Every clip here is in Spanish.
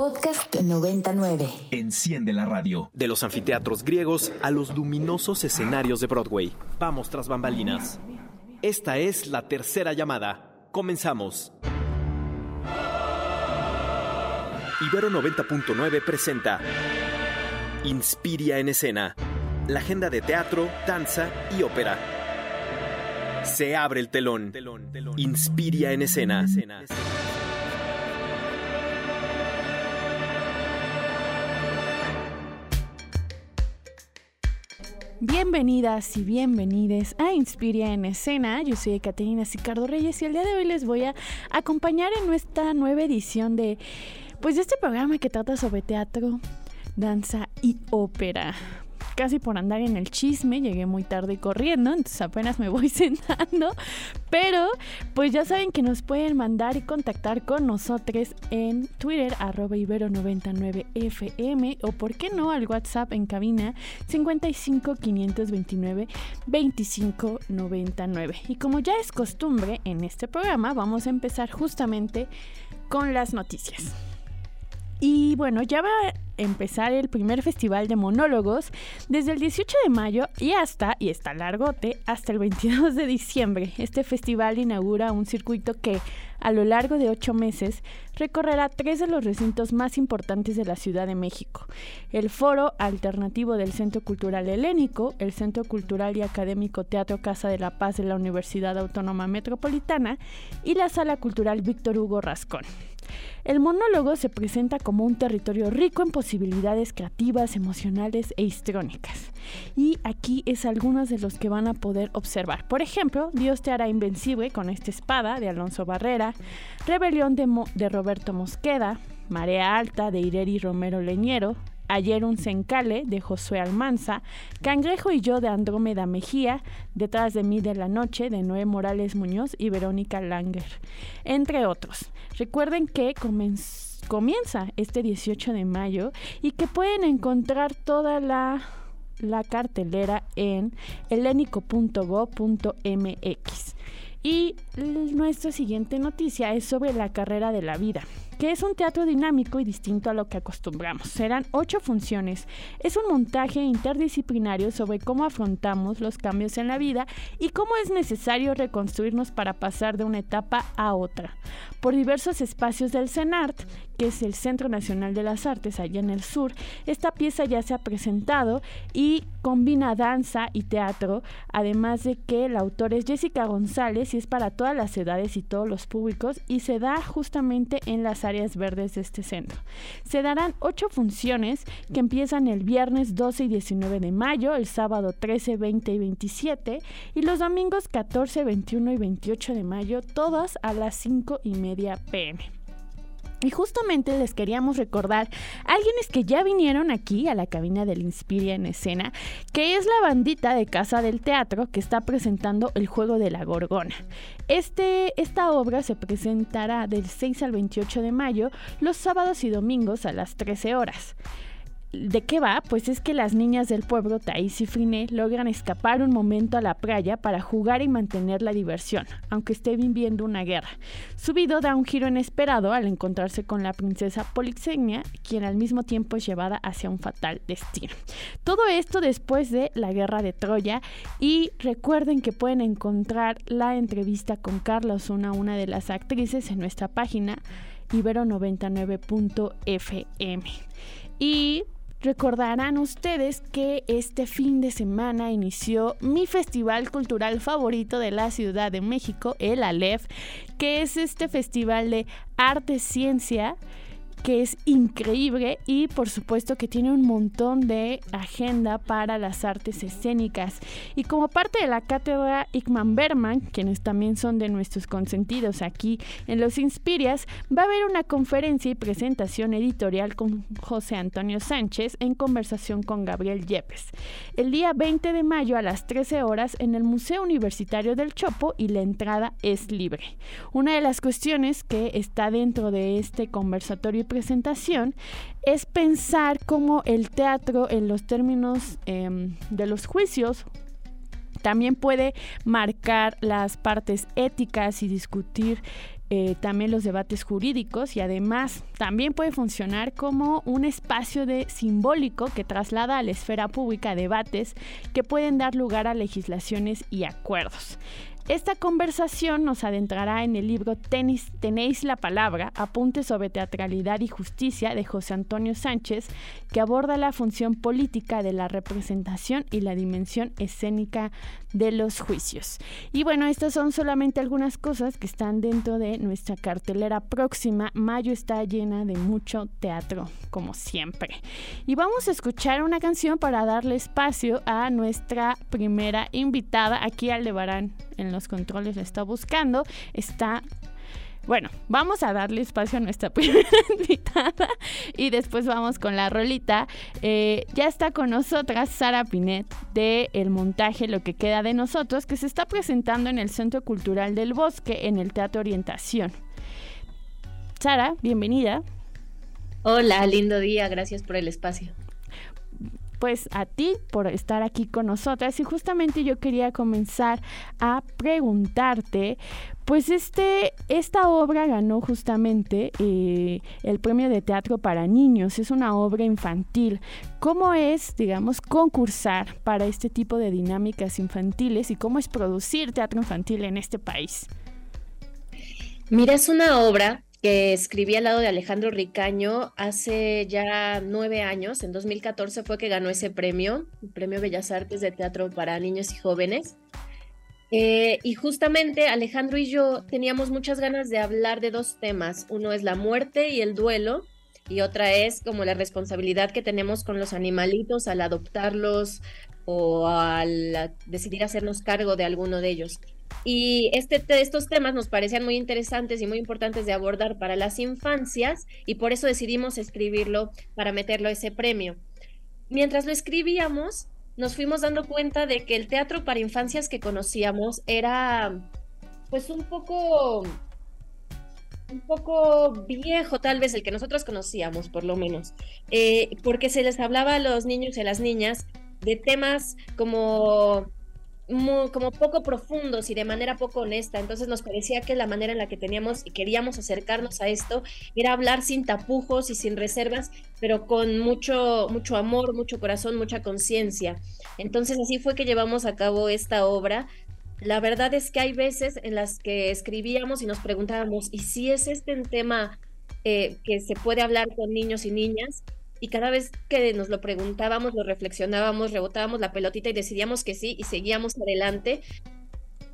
Podcast 99. Enciende la radio. De los anfiteatros griegos a los luminosos escenarios de Broadway. Vamos tras bambalinas. Esta es la tercera llamada. Comenzamos. Ibero 90.9 presenta Inspiria en escena. La agenda de teatro, danza y ópera. Se abre el telón. Inspiria en escena. Bienvenidas y bienvenides a Inspiria en Escena. Yo soy Caterina Sicardo Reyes y el día de hoy les voy a acompañar en nuestra nueva edición de pues de este programa que trata sobre teatro, danza y ópera casi por andar en el chisme, llegué muy tarde corriendo, entonces apenas me voy sentando, pero pues ya saben que nos pueden mandar y contactar con nosotros en Twitter arroba ibero99fm o por qué no al WhatsApp en cabina 55 529 2599. Y como ya es costumbre en este programa, vamos a empezar justamente con las noticias. Y bueno, ya va a empezar el primer festival de monólogos desde el 18 de mayo y hasta, y está largote, hasta el 22 de diciembre. Este festival inaugura un circuito que a lo largo de ocho meses recorrerá tres de los recintos más importantes de la Ciudad de México. El Foro Alternativo del Centro Cultural Helénico, el Centro Cultural y Académico Teatro Casa de la Paz de la Universidad Autónoma Metropolitana y la Sala Cultural Víctor Hugo Rascón. El monólogo se presenta como un territorio rico en posibilidades creativas, emocionales e histrónicas. Y aquí es algunos de los que van a poder observar. Por ejemplo, Dios te hará invencible con esta espada de Alonso Barrera, Rebelión de, Roberto Mosqueda, Marea Alta de Ireri Romero Leñero, Ayer un Sencale de Josué Almanza, Cangrejo y yo de Andrómeda Mejía, Detrás de mí de la noche de Noé Morales Muñoz y Verónica Langer, entre otros. Recuerden que comienza este 18 de mayo y que pueden encontrar toda la, la cartelera en helénico.go.mx. Y nuestra siguiente noticia es sobre la carrera de la vida que es un teatro dinámico y distinto a lo que acostumbramos. Serán ocho funciones. Es un montaje interdisciplinario sobre cómo afrontamos los cambios en la vida y cómo es necesario reconstruirnos para pasar de una etapa a otra. Por diversos espacios del CENART, que es el Centro Nacional de las Artes allá en el sur, esta pieza ya se ha presentado y combina danza y teatro, además de que el autor es Jessica González y es para todas las edades y todos los públicos y se da justamente en las áreas verdes de este centro. Se darán ocho funciones que empiezan el viernes 12 y 19 de mayo, el sábado 13, 20 y 27 y los domingos 14, 21 y 28 de mayo, todas a las 5 y media pm. Y justamente les queríamos recordar a alguienes que ya vinieron aquí a la cabina del Inspiria en escena, que es la bandita de Casa del Teatro que está presentando el juego de la Gorgona. Este, esta obra se presentará del 6 al 28 de mayo, los sábados y domingos a las 13 horas. ¿De qué va? Pues es que las niñas del pueblo, Thais y Friné, logran escapar un momento a la playa para jugar y mantener la diversión, aunque esté viviendo una guerra. Su vida da un giro inesperado al encontrarse con la princesa Polixenia, quien al mismo tiempo es llevada hacia un fatal destino. Todo esto después de la guerra de Troya y recuerden que pueden encontrar la entrevista con Carla Osuna, una de las actrices, en nuestra página ibero99.fm. Y Recordarán ustedes que este fin de semana inició mi festival cultural favorito de la Ciudad de México, el Aleph, que es este festival de arte, ciencia que es increíble y por supuesto que tiene un montón de agenda para las artes escénicas. Y como parte de la cátedra Ickman Berman, quienes también son de nuestros consentidos aquí en Los Inspirias, va a haber una conferencia y presentación editorial con José Antonio Sánchez en conversación con Gabriel Yepes. El día 20 de mayo a las 13 horas en el Museo Universitario del Chopo y la entrada es libre. Una de las cuestiones que está dentro de este conversatorio presentación es pensar cómo el teatro en los términos em, de los juicios También puede marcar las partes éticas y discutir eh, también los debates jurídicos y además también puede funcionar como un espacio de simbólico que traslada a la esfera pública debates que pueden dar lugar a legislaciones y acuerdos. Esta conversación nos adentrará en el libro Tenis, Tenéis la Palabra, Apuntes sobre Teatralidad y Justicia de José Antonio Sánchez, que aborda la función política de la representación y la dimensión escénica de los juicios. Y bueno, estas son solamente algunas cosas que están dentro de nuestra cartelera próxima. Mayo está llena de mucho teatro, como siempre. Y vamos a escuchar una canción para darle espacio a nuestra primera invitada. Aquí Aldebarán en los controles la está buscando. Está bueno, vamos a darle espacio a nuestra primera invitada y después vamos con la rolita. Eh, ya está con nosotras Sara Pinet de El Montaje Lo que queda de nosotros, que se está presentando en el Centro Cultural del Bosque en el Teatro Orientación. Sara, bienvenida. Hola, lindo día, gracias por el espacio pues a ti por estar aquí con nosotras y justamente yo quería comenzar a preguntarte pues este, esta obra ganó justamente eh, el premio de teatro para niños, es una obra infantil. ¿Cómo es, digamos, concursar para este tipo de dinámicas infantiles y cómo es producir teatro infantil en este país? Mira, es una obra que escribí al lado de Alejandro Ricaño hace ya nueve años. En 2014 fue que ganó ese premio, el Premio Bellas Artes de Teatro para Niños y Jóvenes. Eh, y justamente Alejandro y yo teníamos muchas ganas de hablar de dos temas. Uno es la muerte y el duelo, y otra es como la responsabilidad que tenemos con los animalitos al adoptarlos o al decidir hacernos cargo de alguno de ellos. Y este, estos temas nos parecían muy interesantes y muy importantes de abordar para las infancias y por eso decidimos escribirlo para meterlo a ese premio. Mientras lo escribíamos, nos fuimos dando cuenta de que el teatro para infancias que conocíamos era pues un poco un poco viejo tal vez el que nosotros conocíamos por lo menos eh, porque se les hablaba a los niños y a las niñas de temas como como poco profundos y de manera poco honesta. Entonces nos parecía que la manera en la que teníamos y queríamos acercarnos a esto era hablar sin tapujos y sin reservas, pero con mucho, mucho amor, mucho corazón, mucha conciencia. Entonces así fue que llevamos a cabo esta obra. La verdad es que hay veces en las que escribíamos y nos preguntábamos, ¿y si es este un tema eh, que se puede hablar con niños y niñas? y cada vez que nos lo preguntábamos, lo reflexionábamos, rebotábamos la pelotita y decidíamos que sí y seguíamos adelante.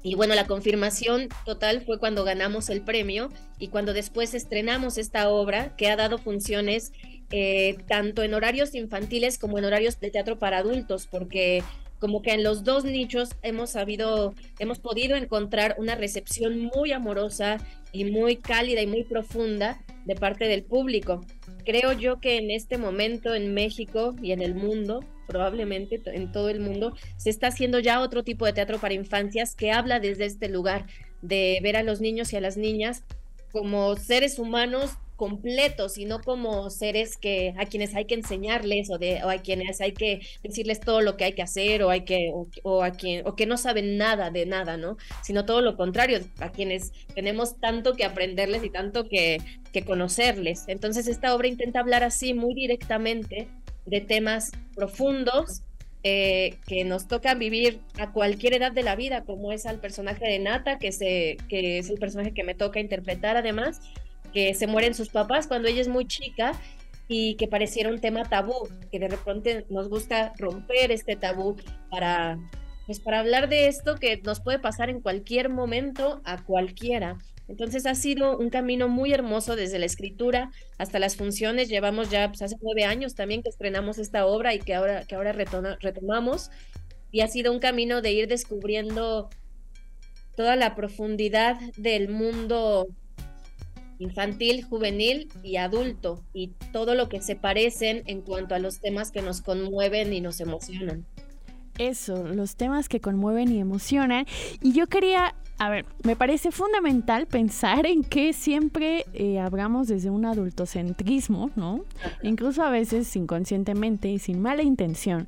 Y bueno, la confirmación total fue cuando ganamos el premio y cuando después estrenamos esta obra que ha dado funciones eh, tanto en horarios infantiles como en horarios de teatro para adultos, porque como que en los dos nichos hemos sabido, hemos podido encontrar una recepción muy amorosa y muy cálida y muy profunda de parte del público. Creo yo que en este momento en México y en el mundo, probablemente en todo el mundo, se está haciendo ya otro tipo de teatro para infancias que habla desde este lugar de ver a los niños y a las niñas como seres humanos completos y no como seres que a quienes hay que enseñarles o de o a quienes hay que decirles todo lo que hay que hacer o hay que o, a quien o que no saben nada de nada, ¿no? Sino todo lo contrario, a quienes tenemos tanto que aprenderles y tanto que, que conocerles. Entonces esta obra intenta hablar así muy directamente de temas profundos eh, que nos tocan vivir a cualquier edad de la vida, como es al personaje de Nata, que, se, que es el personaje que me toca interpretar además, que se mueren sus papás cuando ella es muy chica y que pareciera un tema tabú, que de repente nos gusta romper este tabú para, pues para hablar de esto que nos puede pasar en cualquier momento a cualquiera. Entonces ha sido un camino muy hermoso desde la escritura hasta las funciones. Llevamos ya pues, hace nueve años también que estrenamos esta obra y que ahora, que ahora retomamos. Y ha sido un camino de ir descubriendo toda la profundidad del mundo infantil, juvenil y adulto, y todo lo que se parecen en cuanto a los temas que nos conmueven y nos emocionan. Eso, los temas que conmueven y emocionan. Y yo quería, a ver, me parece fundamental pensar en que siempre eh, hablamos desde un adultocentrismo, ¿no? Incluso a veces inconscientemente y sin mala intención.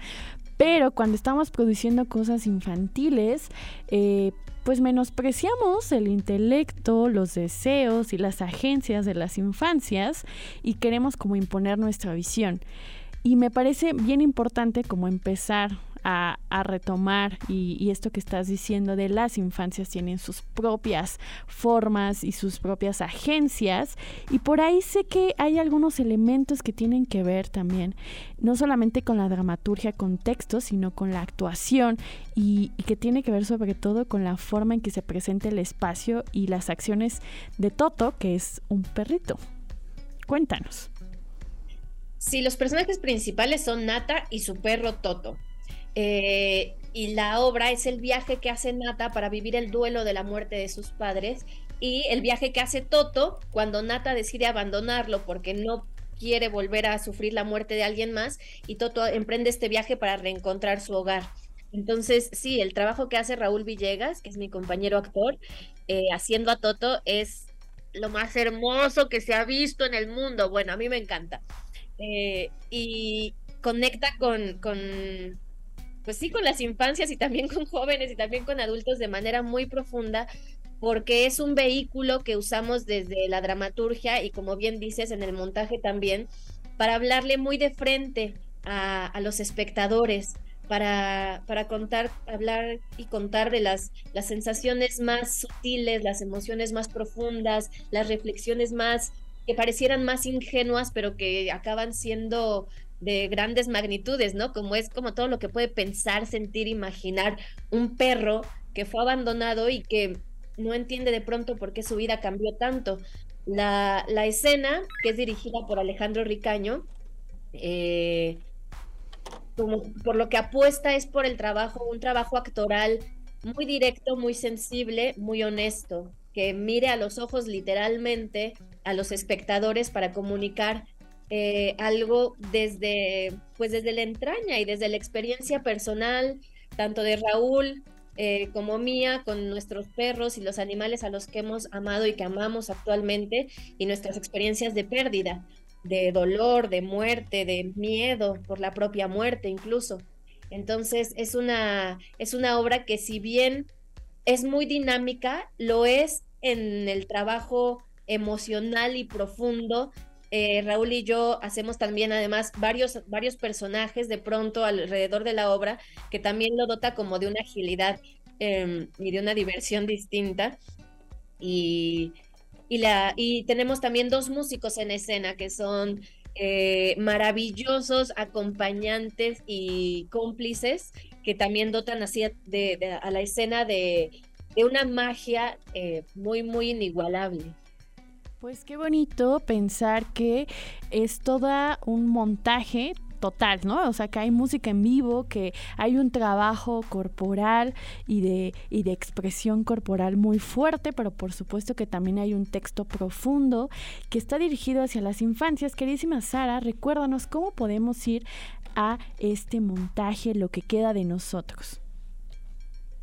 Pero cuando estamos produciendo cosas infantiles, eh, pues menospreciamos el intelecto, los deseos y las agencias de las infancias y queremos como imponer nuestra visión. Y me parece bien importante como empezar a, retomar y, esto que estás diciendo de las infancias tienen sus propias formas y sus propias agencias. Y por ahí sé que hay algunos elementos que tienen que ver también no solamente con la dramaturgia con textos sino con la actuación y, y que tiene que ver sobre todo con la forma en que se presenta el espacio y las acciones de Toto que es un perrito. Cuéntanos. Sí, los personajes principales son Nata y su perro Toto. Eh, y la obra es el viaje que hace Nata para vivir el duelo de la muerte de sus padres y el viaje que hace Toto cuando Nata decide abandonarlo porque no quiere volver a sufrir la muerte de alguien más y Toto emprende este viaje para reencontrar su hogar. Entonces, sí, el trabajo que hace Raúl Villegas, que es mi compañero actor, eh, haciendo a Toto es lo más hermoso que se ha visto en el mundo. Bueno, a mí me encanta. Eh, y conecta con, con pues sí, con las infancias y también con jóvenes y también con adultos de manera muy profunda, porque es un vehículo que usamos desde la dramaturgia y como bien dices en el montaje también, para hablarle muy de frente a, los espectadores, para, para, contar, hablar y contar de las, las sensaciones más sutiles, las emociones más profundas, las reflexiones más que parecieran más ingenuas, pero que acaban siendo de grandes magnitudes, ¿no? Como es como todo lo que puede pensar, sentir, imaginar un perro que fue abandonado y que no entiende de pronto por qué su vida cambió tanto. La, escena, que es dirigida por Alejandro Ricaño, eh, por lo que apuesta es por el trabajo, un trabajo actoral muy directo, muy sensible, muy honesto, que mire a los ojos literalmente a los espectadores para comunicar eh, algo desde, pues desde la entraña y desde la experiencia personal, tanto de Raúl eh, como mía, con nuestros perros y los animales a los que hemos amado y que amamos actualmente, y nuestras experiencias de pérdida, de dolor, de muerte, de miedo por la propia muerte incluso. Entonces es una, es una obra que si bien es muy dinámica, lo es en el trabajo emocional y profundo eh, Raúl y yo hacemos también además varios, varios personajes de pronto alrededor de la obra que también lo dota como de una agilidad em, y de una diversión distinta. Y, la, y tenemos también dos músicos en escena que son eh, maravillosos acompañantes y cómplices que también dotan así de, a la escena de, una magia eh, muy, muy inigualable. Pues qué bonito pensar que es toda un montaje total, ¿no? O sea, que hay música en vivo, que hay un trabajo corporal y de, y de expresión corporal muy fuerte, pero por supuesto que también hay un texto profundo que está dirigido hacia las infancias. Queridísima Sara, recuérdanos cómo podemos ir a este montaje, lo que queda de nosotros.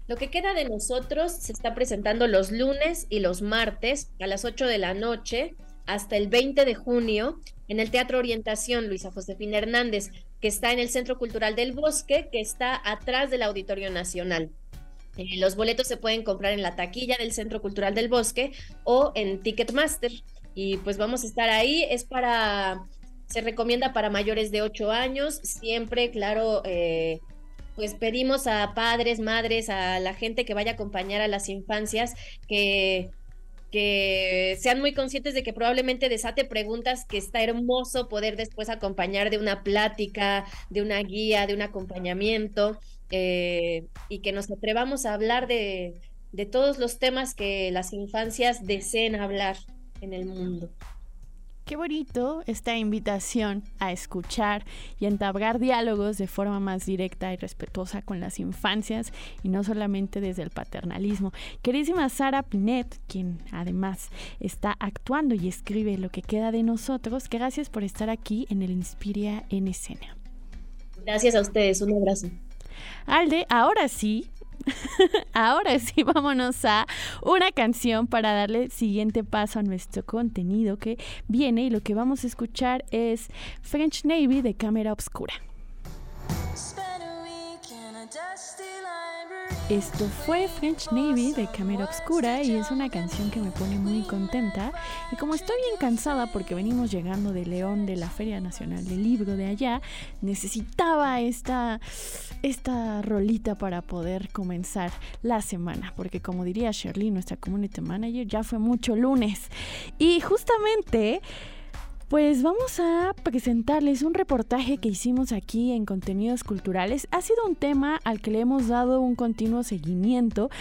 Lo que queda de nosotros se está presentando los lunes y los martes a las 8 de la noche hasta el 20 de junio en el Teatro Orientación Luisa Josefina Hernández, que está en el Centro Cultural del Bosque, que está atrás del Auditorio Nacional. Eh, los boletos se pueden comprar en la taquilla del Centro Cultural del Bosque o en Ticketmaster. Y pues vamos a estar ahí. Es para, se recomienda para mayores de 8 años, siempre, claro, eh, pues pedimos a padres, madres, a la gente que vaya a acompañar a las infancias que que sean muy conscientes de que probablemente desate preguntas que está hermoso poder después acompañar de una plática, de una guía, de un acompañamiento, eh, y que nos atrevamos a hablar de, de todos los temas que las infancias deseen hablar en el mundo. Qué bonito esta invitación a escuchar y entablar diálogos de forma más directa y respetuosa con las infancias y no solamente desde el paternalismo. Queridísima Sara Pinet, quien además está actuando y escribe lo que queda de nosotros, gracias por estar aquí en el Inspiria en escena. Gracias a ustedes, un abrazo. Alde, ahora sí, Ahora sí, vámonos a una canción para darle siguiente paso a nuestro contenido que viene y lo que vamos a escuchar es French Navy de Cámara Obscura. Esto fue French Navy de Cámara Obscura y es una canción que me pone muy contenta. Y como estoy bien cansada porque venimos llegando de León de la Feria Nacional del Libro de allá, necesitaba esta, esta rolita para poder comenzar la semana. Porque como diría Shirley, nuestra community manager, ya fue mucho lunes. Y justamente... Pues vamos a presentarles un reportaje que hicimos aquí en Contenidos Culturales. Ha sido un tema al que le hemos dado un continuo seguimiento,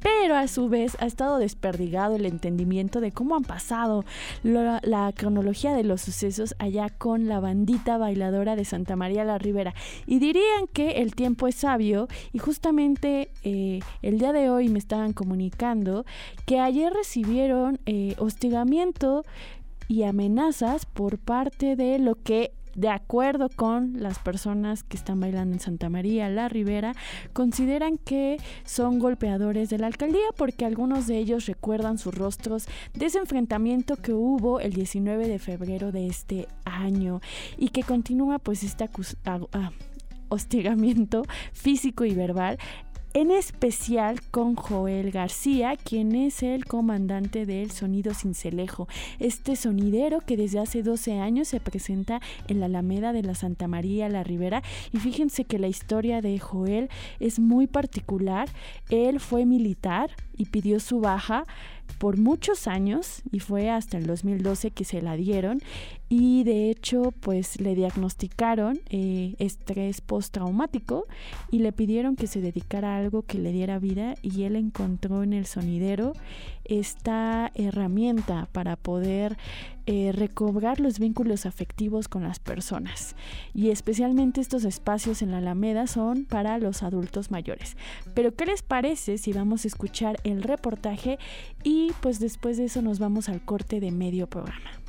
pero a su vez ha estado desperdigado el entendimiento de cómo han pasado la, cronología de los sucesos allá con la bandita bailadora de Santa María la Ribera. Y dirían que el tiempo es sabio y justamente eh, el día de hoy me estaban comunicando que ayer recibieron eh, hostigamiento y amenazas por parte de lo que de acuerdo con las personas que están bailando en Santa María la Ribera, consideran que son golpeadores de la alcaldía porque algunos de ellos recuerdan sus rostros de ese enfrentamiento que hubo el 19 de febrero de este año y que continúa pues este hostigamiento físico y verbal en especial con Joel García, quien es el comandante del Sonido Cincelejo, este sonidero que desde hace 12 años se presenta en la Alameda de la Santa María la Ribera. Y fíjense que la historia de Joel es muy particular. Él fue militar y pidió su baja por muchos años y fue hasta el 2012 que se la dieron y de hecho pues le diagnosticaron eh, estrés postraumático y le pidieron que se dedicara a algo que le diera vida y él encontró en el sonidero esta herramienta para poder eh, recobrar los vínculos afectivos con las personas y especialmente estos espacios en la Alameda son para los adultos mayores. Pero ¿qué les parece si vamos a escuchar el reportaje y pues después de eso nos vamos al corte de medio programa?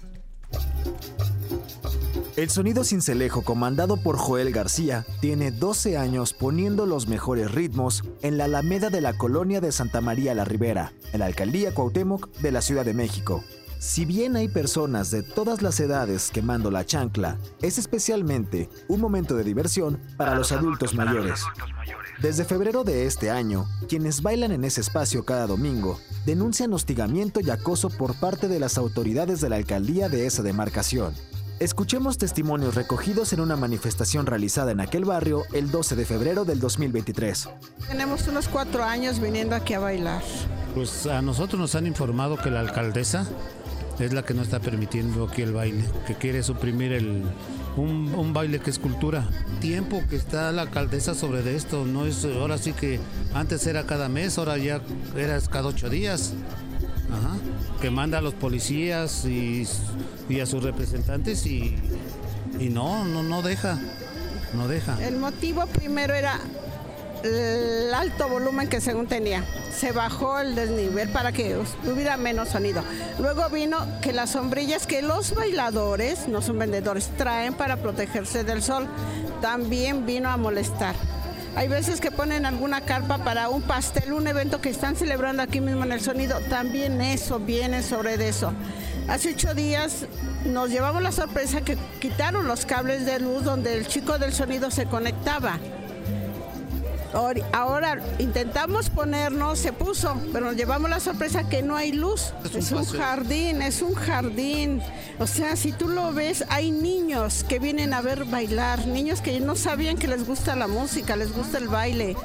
El sonido cincelejo comandado por Joel García tiene 12 años poniendo los mejores ritmos en la Alameda de la colonia de Santa María la Ribera, en la alcaldía Cuauhtémoc de la Ciudad de México. Si bien hay personas de todas las edades quemando la chancla, es especialmente un momento de diversión para, los, adultos, mayores. Desde febrero de este año, quienes bailan en ese espacio cada domingo denuncian hostigamiento y acoso por parte de las autoridades de la alcaldía de esa demarcación. Escuchemos testimonios recogidos en una manifestación realizada en aquel barrio el 12 de febrero del 2023. Tenemos unos cuatro años viniendo aquí a bailar. Pues a nosotros nos han informado que la alcaldesa es la que no está permitiendo aquí el baile, que quiere suprimir el, un, baile que es cultura. Tiempo que está la alcaldesa sobre de esto, no es ahora sí que antes era cada mes, ahora ya era cada ocho días. Ajá que manda a los policías y, a sus representantes y, y no, no, no deja, no deja. El motivo primero era el alto volumen que según tenía. Se bajó el desnivel para que hubiera menos sonido. Luego vino que las sombrillas que los bailadores, no son vendedores, traen para protegerse del sol, también vino a molestar. Hay veces que ponen alguna carpa para un pastel, un evento que están celebrando aquí mismo en el sonido. También eso viene sobre eso. Hace ocho días nos llevamos la sorpresa que quitaron los cables de luz donde el chico del sonido se conectaba. Ahora intentamos ponernos, se puso, pero nos llevamos la sorpresa que no hay luz. Es un, jardín, es un jardín. O sea, si tú lo ves, hay niños que vienen a ver bailar, niños que no sabían que les gusta la música, les gusta el baile.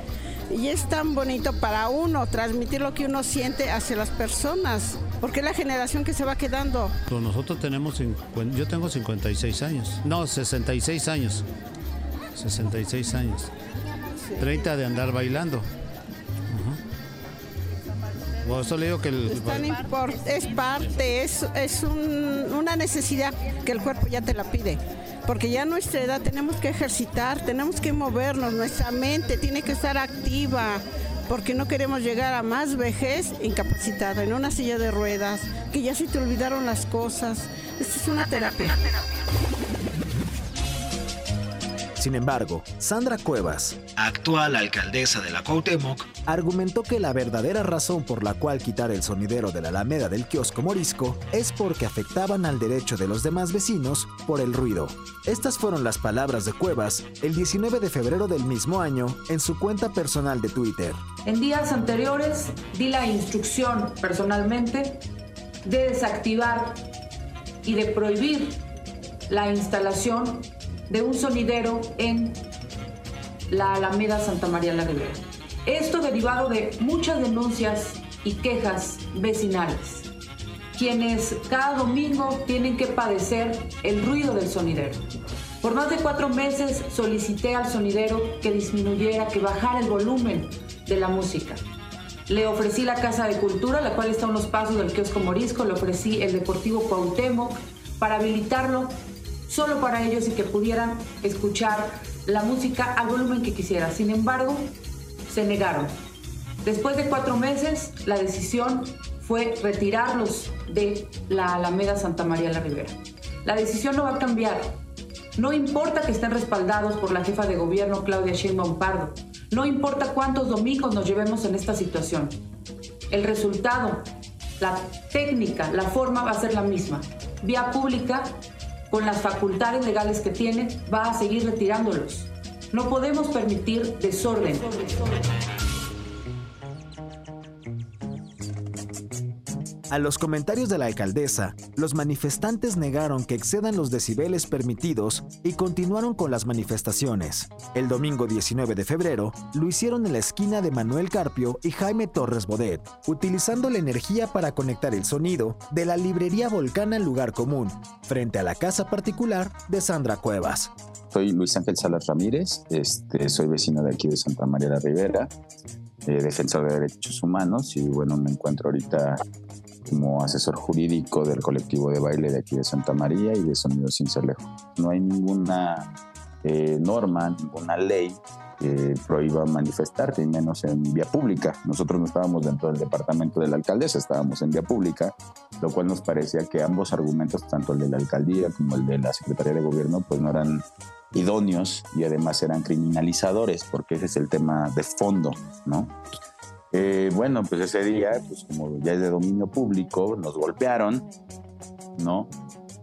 Y es tan bonito para uno transmitir lo que uno siente hacia las personas, porque es la generación que se va quedando. Pues nosotros tenemos, yo tengo 56 años, no, 66 años, 66 años. 30 de andar bailando. eso le digo que el... es parte, es, es una necesidad que el cuerpo ya te la pide. Porque ya a nuestra edad tenemos que ejercitar, tenemos que movernos, nuestra mente tiene que estar activa, porque no queremos llegar a más vejez incapacitada, en una silla de ruedas, que ya se te olvidaron las cosas. Esta es una terapia. Sin embargo, Sandra Cuevas, actual alcaldesa de la Cuauhtémoc, argumentó que la verdadera razón por la cual quitar el sonidero de la Alameda del kiosco Morisco es porque afectaban al derecho de los demás vecinos por el ruido. Estas fueron las palabras de Cuevas el 19 de febrero del mismo año en su cuenta personal de Twitter. En días anteriores di la instrucción personalmente de desactivar y de prohibir la instalación de un sonidero en la Alameda Santa María la Ribera. Esto derivado de muchas denuncias y quejas vecinales, quienes cada domingo tienen que padecer el ruido del sonidero. Por más de cuatro meses solicité al sonidero que disminuyera, que bajara el volumen de la música. Le ofrecí la Casa de Cultura, la cual está a unos pasos del kiosco Morisco, le ofrecí el Deportivo Cuauhtémoc para habilitarlo solo para ellos y que pudieran escuchar la música al volumen que quisiera. Sin embargo, se negaron. Después de cuatro meses, la decisión fue retirarlos de la Alameda Santa María la Ribera. La decisión no va a cambiar. No importa que estén respaldados por la jefa de gobierno Claudia Sheinbaum Pardo. No importa cuántos domingos nos llevemos en esta situación. El resultado, la técnica, la forma va a ser la misma. Vía pública con las facultades legales que tiene, va a seguir retirándolos. No podemos permitir desorden. A los comentarios de la alcaldesa, los manifestantes negaron que excedan los decibeles permitidos y continuaron con las manifestaciones. El domingo 19 de febrero lo hicieron en la esquina de Manuel Carpio y Jaime Torres Bodet, utilizando la energía para conectar el sonido de la librería Volcán al lugar común, frente a la casa particular de Sandra Cuevas. Soy Luis Ángel Salas Ramírez, este, soy vecino de aquí de Santa María la Ribera, eh, defensor de derechos humanos y bueno, me encuentro ahorita como asesor jurídico del colectivo de baile de aquí de Santa María y de Sonido Cincelejo. No hay ninguna eh, norma, ninguna ley que prohíba manifestarte, y menos en vía pública. Nosotros no estábamos dentro del departamento de la alcaldesa, estábamos en vía pública, lo cual nos parecía que ambos argumentos, tanto el de la alcaldía como el de la Secretaría de Gobierno, pues no eran idóneos y además eran criminalizadores, porque ese es el tema de fondo, ¿no? Eh, bueno, pues ese día, pues como ya es de dominio público, nos golpearon, ¿no?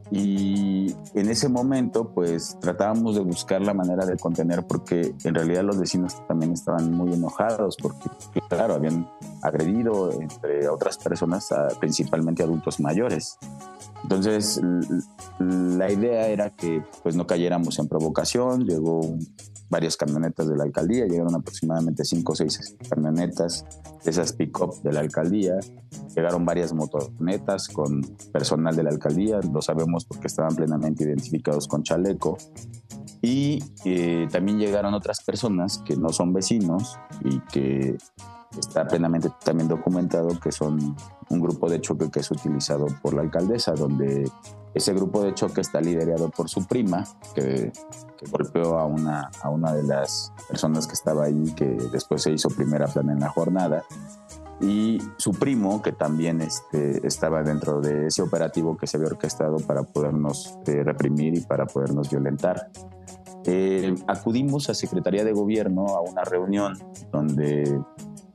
Y en ese momento, pues tratábamos de buscar la manera de contener, porque en realidad los vecinos también estaban muy enojados, porque, claro, habían agredido, entre otras personas, principalmente adultos mayores. Entonces, la idea era que pues no cayéramos en provocación, llegó varias camionetas de la alcaldía, llegaron aproximadamente cinco o seis camionetas, esas pick-up de la alcaldía, llegaron varias motonetas con personal de la alcaldía, lo sabemos porque estaban plenamente identificados con chaleco, y eh, también llegaron otras personas que no son vecinos y que está plenamente también documentado que son un grupo de choque que es utilizado por la alcaldesa, donde ese grupo de choque está liderado por su prima, que, golpeó a una, a una de las personas que estaba ahí, que después se hizo primera plana en la jornada, y su primo, que también este, estaba dentro de ese operativo que se había orquestado para podernos eh, reprimir y para podernos violentar. Eh, acudimos a Secretaría de Gobierno a una reunión donde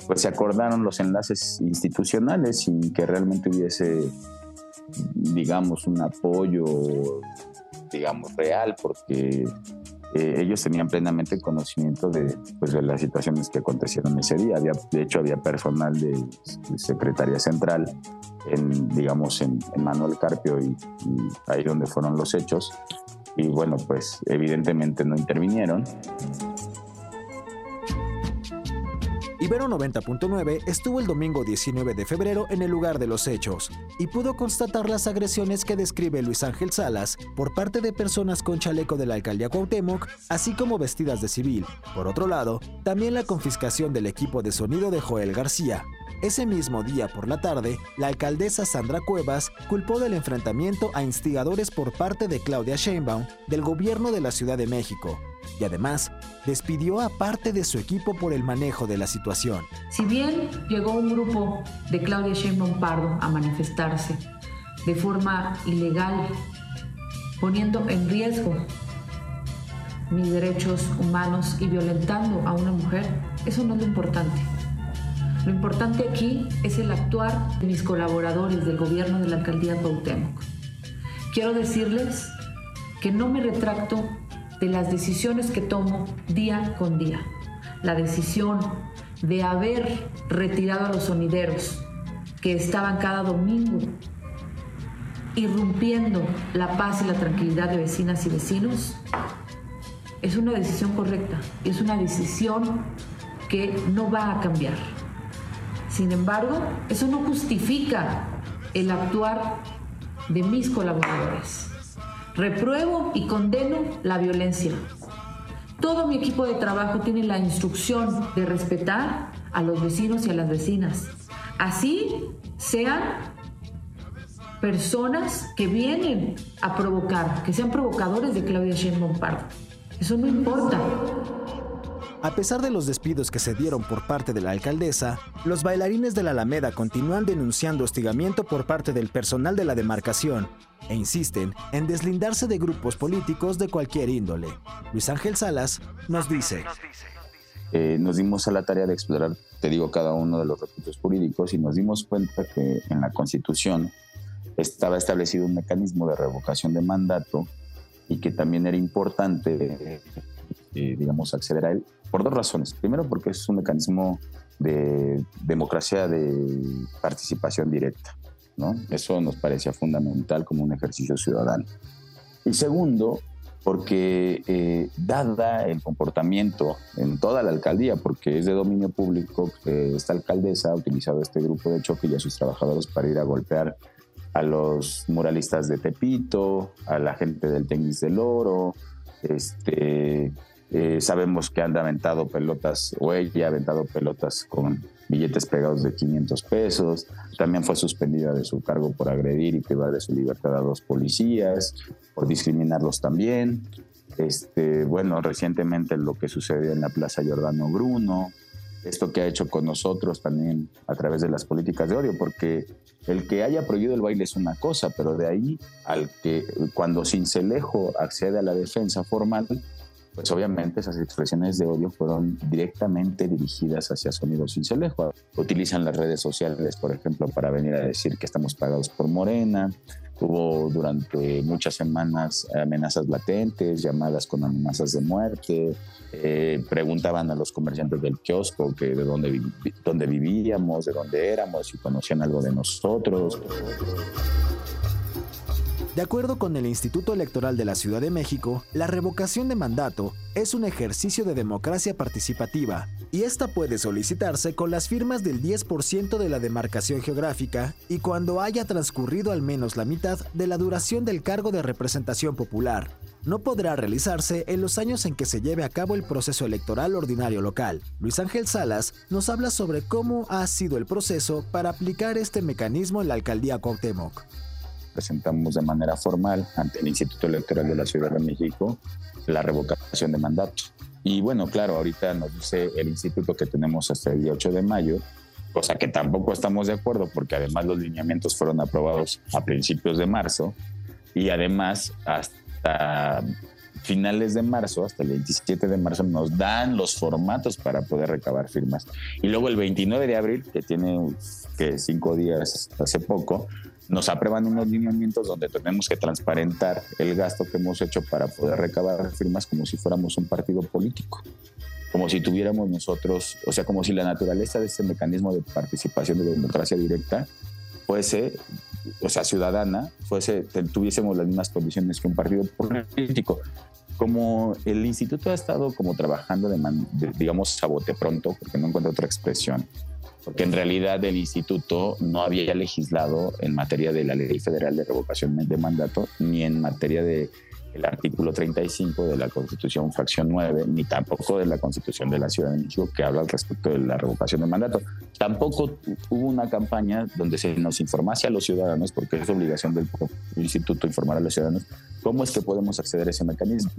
pues se acordaron los enlaces institucionales sin que realmente hubiese, digamos, un apoyo, digamos, real, porque eh, ellos tenían plenamente conocimiento de, pues, de las situaciones que acontecieron ese día. Había, de hecho, había personal de, Secretaría Central, en, digamos, en, Manuel Carpio y, y ahí donde fueron los hechos. Y bueno, pues evidentemente no intervinieron. Ibero 90.9 estuvo el domingo 19 de febrero en el lugar de los hechos y pudo constatar las agresiones que describe Luis Ángel Salas por parte de personas con chaleco de la alcaldía Cuauhtémoc, así como vestidas de civil. Por otro lado, también la confiscación del equipo de sonido de Joel García. Ese mismo día por la tarde, la alcaldesa Sandra Cuevas culpó del enfrentamiento a instigadores por parte de Claudia Sheinbaum del gobierno de la Ciudad de México y además despidió a parte de su equipo por el manejo de la situación. Si bien llegó un grupo de Claudia Sheinbaum Pardo a manifestarse de forma ilegal, poniendo en riesgo mis derechos humanos y violentando a una mujer, eso no es lo importante. Lo importante aquí es el actuar de mis colaboradores del gobierno de la alcaldía Cuauhtémoc. Quiero decirles que no me retracto de las decisiones que tomo día con día. La decisión de haber retirado a los sonideros que estaban cada domingo irrumpiendo la paz y la tranquilidad de vecinas y vecinos, es una decisión correcta es una decisión que no va a cambiar. Sin embargo, eso no justifica el actuar de mis colaboradores. Repruebo y condeno la violencia. Todo mi equipo de trabajo tiene la instrucción de respetar a los vecinos y a las vecinas. Así sean personas que vienen a provocar, que sean provocadores de Claudia Sheinbaum Pardo. Eso no importa. A pesar de los despidos que se dieron por parte de la alcaldesa, los bailarines de la Alameda continúan denunciando hostigamiento por parte del personal de la demarcación e insisten en deslindarse de grupos políticos de cualquier índole. Luis Ángel Salas nos dice. Eh, nos dimos a la tarea de explorar, te digo, cada uno de los recursos jurídicos y nos dimos cuenta que en la Constitución estaba establecido un mecanismo de revocación de mandato y que también era importante, eh, digamos, acceder a él por dos razones. Primero, porque es un mecanismo de democracia de participación directa. ¿no? Eso nos parecía fundamental como un ejercicio ciudadano. Y segundo, porque eh, dada el comportamiento en toda la alcaldía, porque es de dominio público, que esta alcaldesa ha utilizado este grupo de choque y a sus trabajadores para ir a golpear a los muralistas de Tepito, a la gente del Tenis del Oro, este, eh, sabemos que han aventado pelotas, o ella ha aventado pelotas con billetes pegados de 500 pesos. También fue suspendida de su cargo por agredir y privar de su libertad a dos policías, por discriminarlos también. Este, bueno, recientemente lo que sucedió en la Plaza Giordano Bruno, esto que ha hecho con nosotros también a través de las políticas de odio, porque el que haya prohibido el baile es una cosa, pero de ahí al que cuando Cincelejo accede a la defensa formal, pues obviamente esas expresiones de odio fueron directamente dirigidas hacia Sonido Cincelejo. Utilizan las redes sociales, por ejemplo, para venir a decir que estamos pagados por Morena. Hubo durante muchas semanas amenazas latentes, llamadas con amenazas de muerte. Eh, preguntaban a los comerciantes del kiosco de dónde, dónde vivíamos, de dónde éramos, si conocían algo de nosotros. De acuerdo con el Instituto Electoral de la Ciudad de México, la revocación de mandato es un ejercicio de democracia participativa y esta puede solicitarse con las firmas del 10% de la demarcación geográfica y cuando haya transcurrido al menos la mitad de la duración del cargo de representación popular. No podrá realizarse en los años en que se lleve a cabo el proceso electoral ordinario local. Luis Ángel Salas nos habla sobre cómo ha sido el proceso para aplicar este mecanismo en la alcaldía Cuauhtémoc presentamos de manera formal ante el Instituto Electoral de la Ciudad de México la revocación de mandato. Y bueno, claro, ahorita nos dice el instituto que tenemos hasta el día 8 de mayo, cosa que tampoco estamos de acuerdo porque además los lineamientos fueron aprobados a principios de marzo y además hasta finales de marzo, hasta el 27 de marzo, nos dan los formatos para poder recabar firmas. Y luego el 29 de abril, que tiene que cinco días hace poco, nos aprueban unos lineamientos donde tenemos que transparentar el gasto que hemos hecho para poder recabar firmas como si fuéramos un partido político, como si tuviéramos nosotros, o sea, como si la naturaleza de este mecanismo de participación de democracia directa fuese, o sea, ciudadana, fuese, tuviésemos las mismas condiciones que un partido político. Como el instituto ha estado como trabajando de, de digamos, a bote pronto, porque no encuentro otra expresión, porque en realidad el instituto no había legislado en materia de la Ley Federal de Revocación de Mandato ni en materia de el artículo 35 de la Constitución, fracción 9, ni tampoco de la Constitución de la Ciudad de México que habla al respecto de la revocación de mandato. Tampoco hubo una campaña donde se nos informase a los ciudadanos, porque es obligación del instituto informar a los ciudadanos, cómo es que podemos acceder a ese mecanismo.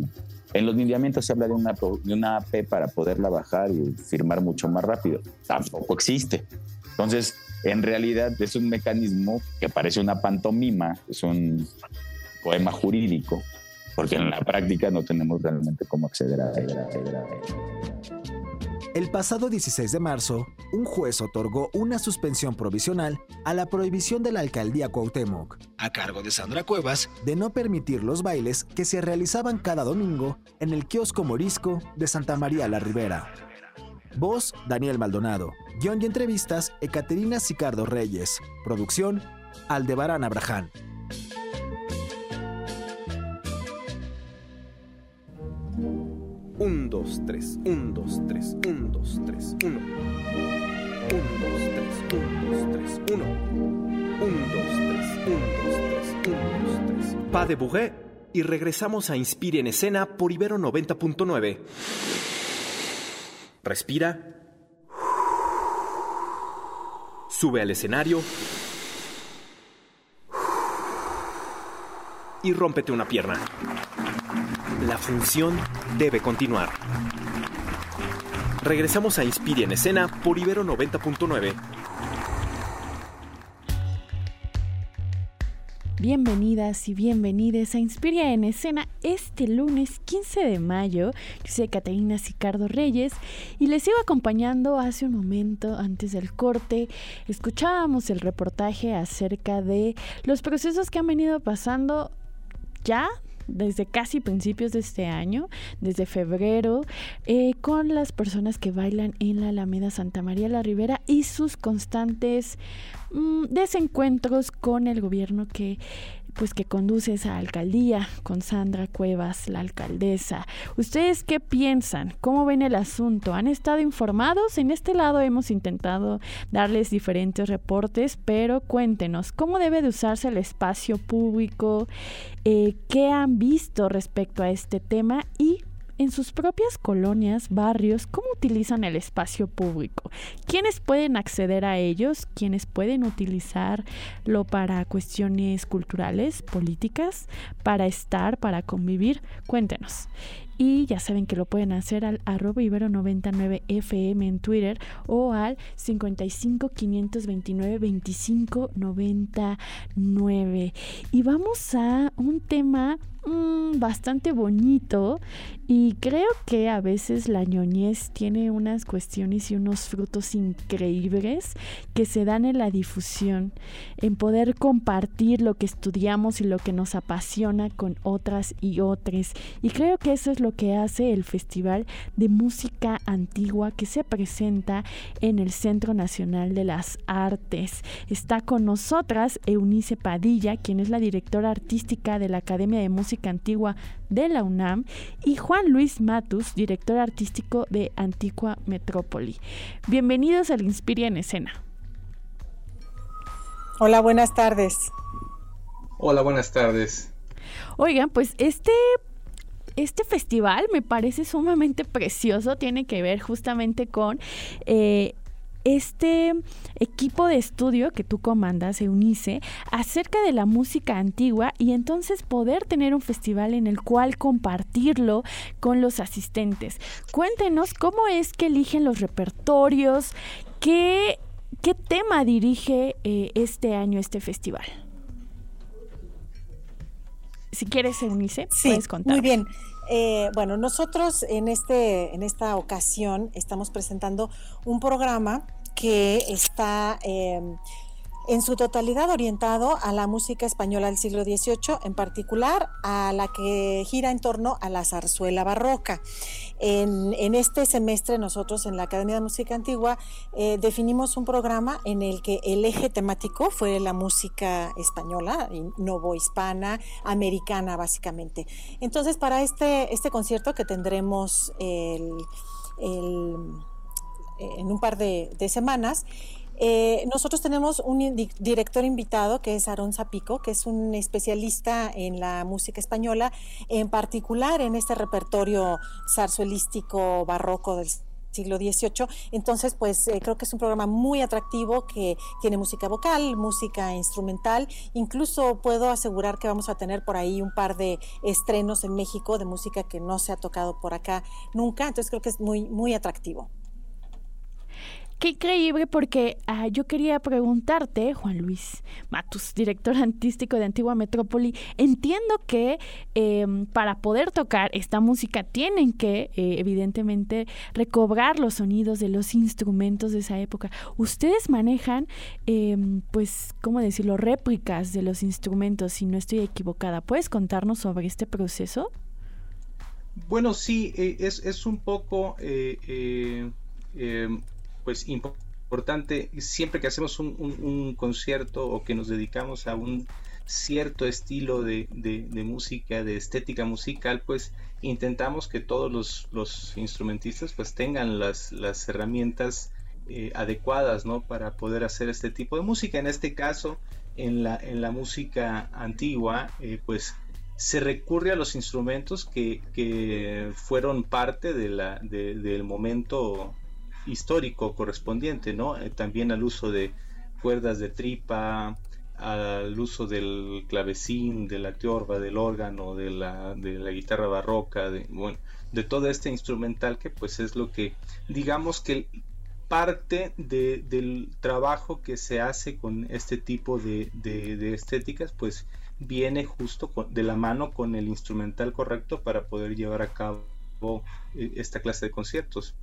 En los lineamientos se habla de una, de una AP para poderla bajar y firmar mucho más rápido. Tampoco existe. Entonces, en realidad es un mecanismo que parece una pantomima, es un poema jurídico, porque en la práctica no tenemos realmente cómo acceder a. El pasado 16 de marzo, un juez otorgó una suspensión provisional a la prohibición de la alcaldía Cuauhtémoc, a cargo de Sandra Cuevas, de no permitir los bailes que se realizaban cada domingo en el kiosco morisco de Santa María la Ribera. Voz, Daniel Maldonado. Guión y entrevistas, Ecaterina Sicardo Reyes. Producción, Aldebarán Abraham. Un, dos, tres, un, dos, tres, un, dos, tres, uno. Un, dos, tres, un, dos, tres, uno. Un, dos, tres, un, dos, tres, un, dos, tres. Pa de Bourré y regresamos a Inspire en Escena por Ibero 90.9. Respira. Sube al escenario. Y rómpete una pierna. La función debe continuar. Regresamos a Inspire en Escena por Ibero 90.9. Bienvenidas y bienvenidos a Inspiria en Escena este lunes 15 de mayo. Yo soy Caterina Sicardo Reyes y les sigo acompañando hace un momento antes del corte. Escuchábamos el reportaje acerca de los procesos que han venido pasando ya desde casi principios de este año, desde febrero, eh, con las personas que bailan en la Alameda Santa María la Ribera y sus constantes mm, desencuentros con el gobierno que pues que conduce esa alcaldía con Sandra Cuevas, la alcaldesa. ¿Ustedes qué piensan? ¿Cómo ven el asunto? ¿Han estado informados? En este lado hemos intentado darles diferentes reportes, pero cuéntenos, ¿cómo debe de usarse el espacio público? Eh, ¿Qué han visto respecto a este tema? Y en sus propias colonias, barrios, cómo utilizan el espacio público, quiénes pueden acceder a ellos, quiénes pueden utilizarlo para cuestiones culturales, políticas, para estar, para convivir. Cuéntenos. Y ya saben que lo pueden hacer al arroba ibero99fm en Twitter o al 55 529 25 99. Y vamos a un tema mm, bastante bonito y creo que a veces la ñoñez tiene unas cuestiones y unos frutos increíbles que se dan en la difusión, en poder compartir lo que estudiamos y lo que nos apasiona con otras y otras. Y creo que eso es lo que hace el Festival de Música Antigua que se presenta en el Centro Nacional de las Artes. Está con nosotras Eunice Padilla, quien es la directora artística de la Academia de Música Antigua de la UNAM, y Juan Luis Matus, director artístico de Antigua Metrópoli. Bienvenidos al Inspiria en Escena. Hola, buenas tardes. Hola, buenas tardes. Oigan, pues este este festival me parece sumamente precioso, tiene que ver justamente con eh, este equipo de estudio que tú comandas, Eunice, acerca de la música antigua y entonces poder tener un festival en el cual compartirlo con los asistentes. Cuéntenos cómo es que eligen los repertorios, qué, qué tema dirige eh, este año este festival. Si quieres, Eunice, puedes contar. Muy bien. Eh, bueno, nosotros en, este, en esta ocasión estamos presentando un programa que está em, en su totalidad orientado a la música española del siglo XVIII, en particular a la que gira en torno a la zarzuela barroca. En, este semestre nosotros en la Academia de Música Antigua eh, definimos un programa en el que el eje temático fue la música española, novohispana, americana básicamente. Entonces para este, este concierto que tendremos en un par de semanas, eh, nosotros tenemos un director invitado que es Aarón Zapico, que es un especialista en la música española, en particular en este repertorio zarzuelístico barroco del siglo XVIII. Entonces, pues eh, creo que es un programa muy atractivo que tiene música vocal, música instrumental. Incluso puedo asegurar que vamos a tener por ahí un par de estrenos en México de música que no se ha tocado por acá nunca. Entonces creo que es muy, muy atractivo. Qué increíble porque ah, yo quería preguntarte, Juan Luis Matus, director artístico de Antigua Metrópoli, entiendo que em, para poder tocar esta música tienen que eh, evidentemente recobrar los sonidos de los instrumentos de esa época. Ustedes manejan, em, pues, ¿cómo decirlo?, réplicas de los instrumentos, si no estoy equivocada. ¿Puedes contarnos sobre este proceso? Bueno, sí, eh, es, es, un poco, eh, em, pues, importante, siempre que hacemos un, concierto o que nos dedicamos a un cierto estilo de, música, de estética musical, pues intentamos que todos los, instrumentistas pues tengan las, las herramientas eh, adecuadas, ¿no? Para poder hacer este tipo de música. En este caso, en la, en la música antigua, pues se recurre a los instrumentos que, fueron parte de la, del momento histórico correspondiente, ¿no? Eh, también al uso de cuerdas de tripa, al uso del clavecín, de la teorba, del órgano, de la, de la guitarra barroca, de, bueno, de todo este instrumental que pues es lo que digamos que parte del trabajo que se hace con este tipo de, de estéticas pues viene justo de la mano con el instrumental correcto para poder llevar a cabo eh, esta clase de conciertos.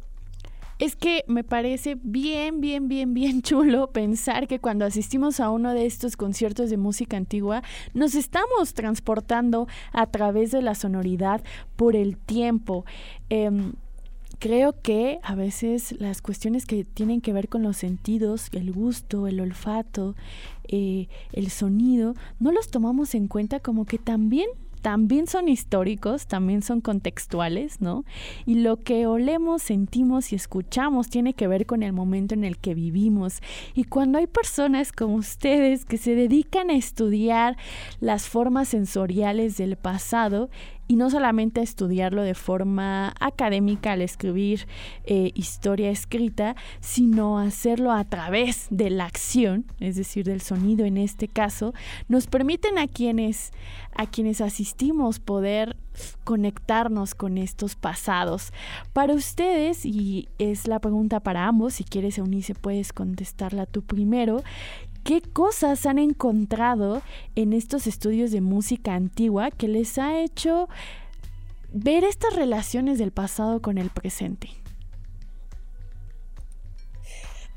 Es que me parece bien, bien, bien, bien chulo pensar que cuando asistimos a uno de estos conciertos de música antigua, nos estamos transportando a través de la sonoridad por el tiempo. Em, creo que a veces las cuestiones que tienen que ver con los sentidos, el gusto, el olfato, eh, el sonido, no los tomamos en cuenta como que también también son históricos, también son contextuales, ¿no? Y lo que olemos, sentimos y escuchamos tiene que ver con el momento en el que vivimos. Y cuando hay personas como ustedes que se dedican a estudiar las formas sensoriales del pasado, y no solamente estudiarlo de forma académica al escribir eh, historia escrita, sino hacerlo a través de la acción, es decir, del sonido en este caso, nos permiten a quienes, a quienes asistimos poder conectarnos con estos pasados. Para ustedes, y es la pregunta para ambos, si quieres Eunice puedes contestarla tú primero, ¿Qué cosas han encontrado en estos estudios de música antigua que les ha hecho ver estas relaciones del pasado con el presente?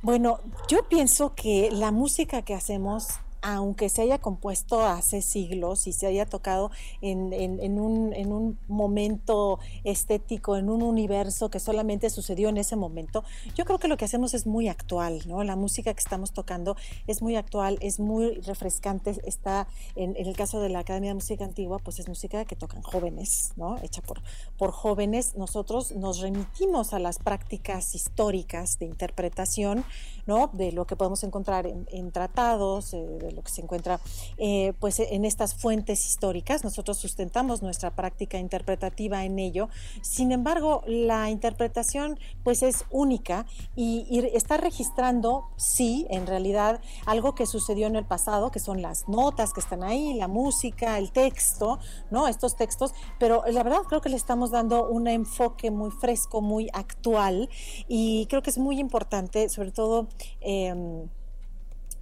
Bueno, yo pienso que la música que hacemos aunque se haya compuesto hace siglos y se haya tocado en, un, momento estético, en un universo que solamente sucedió en ese momento, yo creo que lo que hacemos es muy actual, ¿no? La música que estamos tocando es muy actual, es muy refrescante, está en, el caso de la Academia de Música Antigua, pues es música que tocan jóvenes, ¿no? Hecha por, por jóvenes. Nosotros nos remitimos a las prácticas históricas de interpretación, ¿no? De lo que podemos encontrar en, tratados, eh, lo que se encuentra eh, pues en estas fuentes históricas. Nosotros sustentamos nuestra práctica interpretativa en ello. Sin embargo, la interpretación pues es única y, está registrando, sí, en realidad, algo que sucedió en el pasado, que son las notas que están ahí, la música, el texto, ¿no? Estos textos, pero la verdad creo que le estamos dando un enfoque muy fresco, muy actual y creo que es muy importante, sobre todo... Em,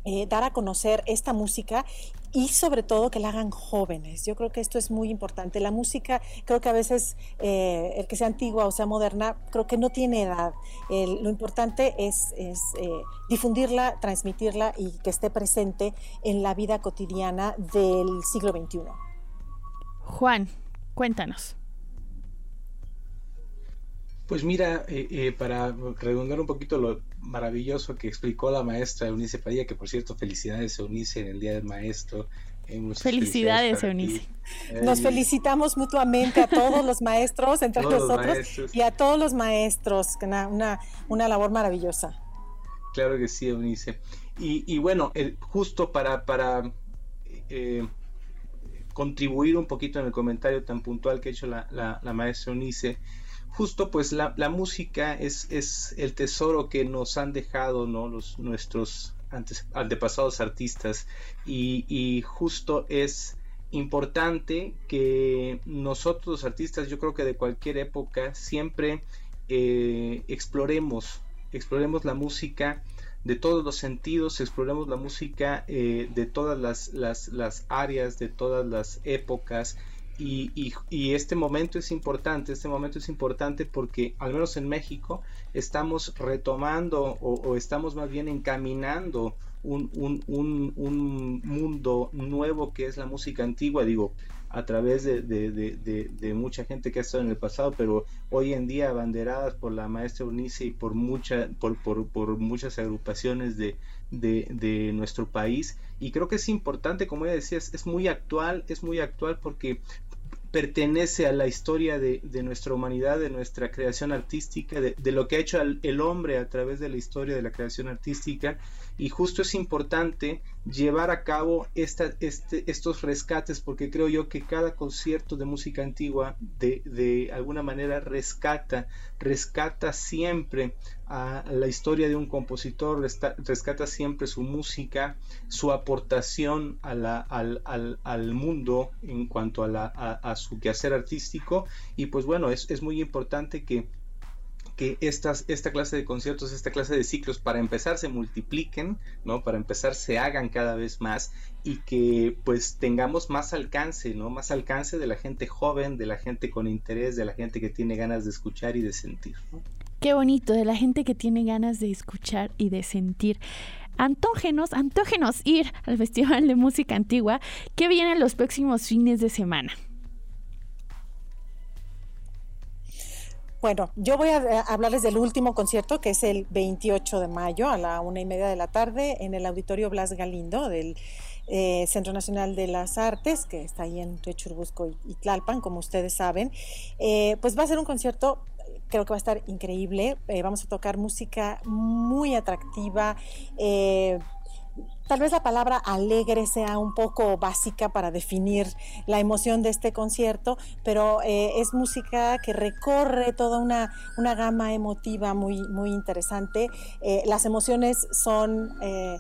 eh, dar a conocer esta música y sobre todo que la hagan jóvenes. Yo creo que esto es muy importante. La música, creo que a veces eh, el que sea antigua o sea moderna, creo que no tiene edad. lo importante es, eh, difundirla, transmitirla y que esté presente en la vida cotidiana del siglo XXI. Juan, cuéntanos. Pues mira, para redundar un poquito lo, maravilloso que explicó la maestra Eunice Padilla, que por cierto, felicidades Eunice en el Día del Maestro. Eh, felicidades, Eunice. Nos felicitamos mutuamente a todos los maestros, entre nosotros, y a todos los maestros, una, una, una labor maravillosa. Claro que sí, Eunice. Y, bueno, justo para, para eh, contribuir un poquito en el comentario tan puntual que ha hecho la, la, la maestra Eunice, justo pues la, música es, es, el tesoro que nos han dejado ¿no? los, nuestros antepasados artistas y, justo es importante que nosotros artistas yo creo que de cualquier época siempre eh, exploremos exploremos la música de todos los sentidos, exploremos la música eh, de todas las, las, las, áreas, de todas las épocas. Y, y, este momento es importante, este momento es importante porque al menos en México estamos retomando o, estamos más bien encaminando un, un, un, un, mundo nuevo que es la música antigua. Digo, a través de, mucha gente que ha estado en el pasado, pero hoy en día abanderadas por la maestra Unice y por, mucha, por, por, muchas agrupaciones de, de, nuestro país. Y creo que es importante, como ella decía, es, muy actual, es muy actual porque pertenece a la historia de, nuestra humanidad, de nuestra creación artística, de, lo que ha hecho el hombre a través de la historia de la creación artística y justo es importante llevar a cabo este, estos rescates porque creo yo que cada concierto de música antigua de, alguna manera rescata, rescata siempre a la historia de un compositor, rescata siempre su música, su aportación a al, mundo en cuanto a, la, a, su quehacer artístico. Y pues bueno, es, es muy importante que que estas, esta clase de conciertos, esta clase de ciclos, para empezar se multipliquen, ¿no? Para empezar se hagan cada vez más y que pues tengamos más alcance, ¿no? Más alcance de la gente joven, de la gente con interés, de la gente que tiene ganas de escuchar y de sentir. Qué bonito, de la gente que tiene ganas de escuchar y de sentir antógenos, antógenos ir al Festival de Música Antigua que viene los próximos fines de semana. Bueno, yo voy a eh, hablarles del último concierto, que es el 28 de mayo a la una y media de la tarde en el Auditorio Blas Galindo del eh, Centro Nacional de las Artes, que está ahí en Techurbusco y, Tlalpan, como ustedes saben. Eh, pues va a ser un concierto creo que va a estar increíble. vamos a tocar música muy atractiva, Tal vez la palabra alegre sea un poco básica para definir la emoción de este concierto, pero eh, es música que recorre toda una, una gama emotiva muy, muy interesante. Eh, las emociones son... Eh,